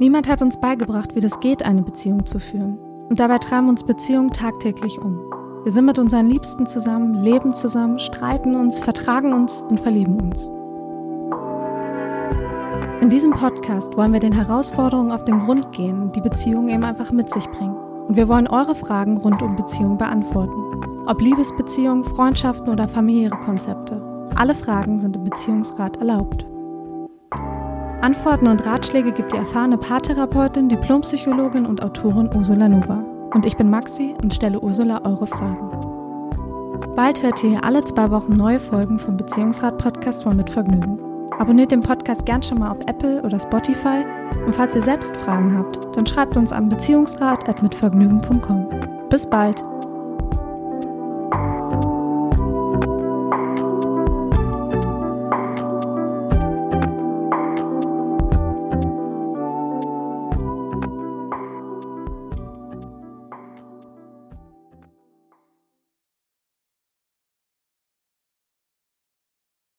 Niemand hat uns beigebracht, wie das geht, eine Beziehung zu führen. Und dabei treiben uns Beziehungen tagtäglich um. Wir sind mit unseren Liebsten zusammen, leben zusammen, streiten uns, vertragen uns und verlieben uns. In diesem Podcast wollen wir den Herausforderungen auf den Grund gehen, die Beziehungen eben einfach mit sich bringen. Und wir wollen eure Fragen rund um Beziehungen beantworten. Ob Liebesbeziehungen, Freundschaften oder familiäre Konzepte. Alle Fragen sind im Beziehungsrat erlaubt. Antworten und Ratschläge gibt die erfahrene Paartherapeutin, Diplompsychologin und Autorin Ursula Nova. Und ich bin Maxi und stelle Ursula eure Fragen. Bald hört ihr hier alle zwei Wochen neue Folgen vom Beziehungsrat Podcast von Mit Vergnügen. Abonniert den Podcast gern schon mal auf Apple oder Spotify und falls ihr selbst Fragen habt, dann schreibt uns an beziehungsrat.mitvergnügen.com. Bis bald!